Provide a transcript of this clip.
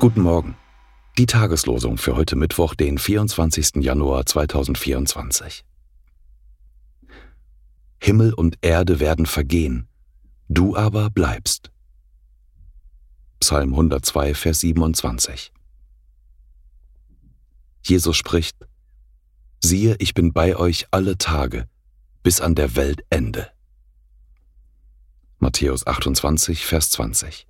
Guten Morgen. Die Tageslosung für heute Mittwoch, den 24. Januar 2024. Himmel und Erde werden vergehen, du aber bleibst. Psalm 102, Vers 27. Jesus spricht, siehe, ich bin bei euch alle Tage, bis an der Weltende. Matthäus 28, Vers 20.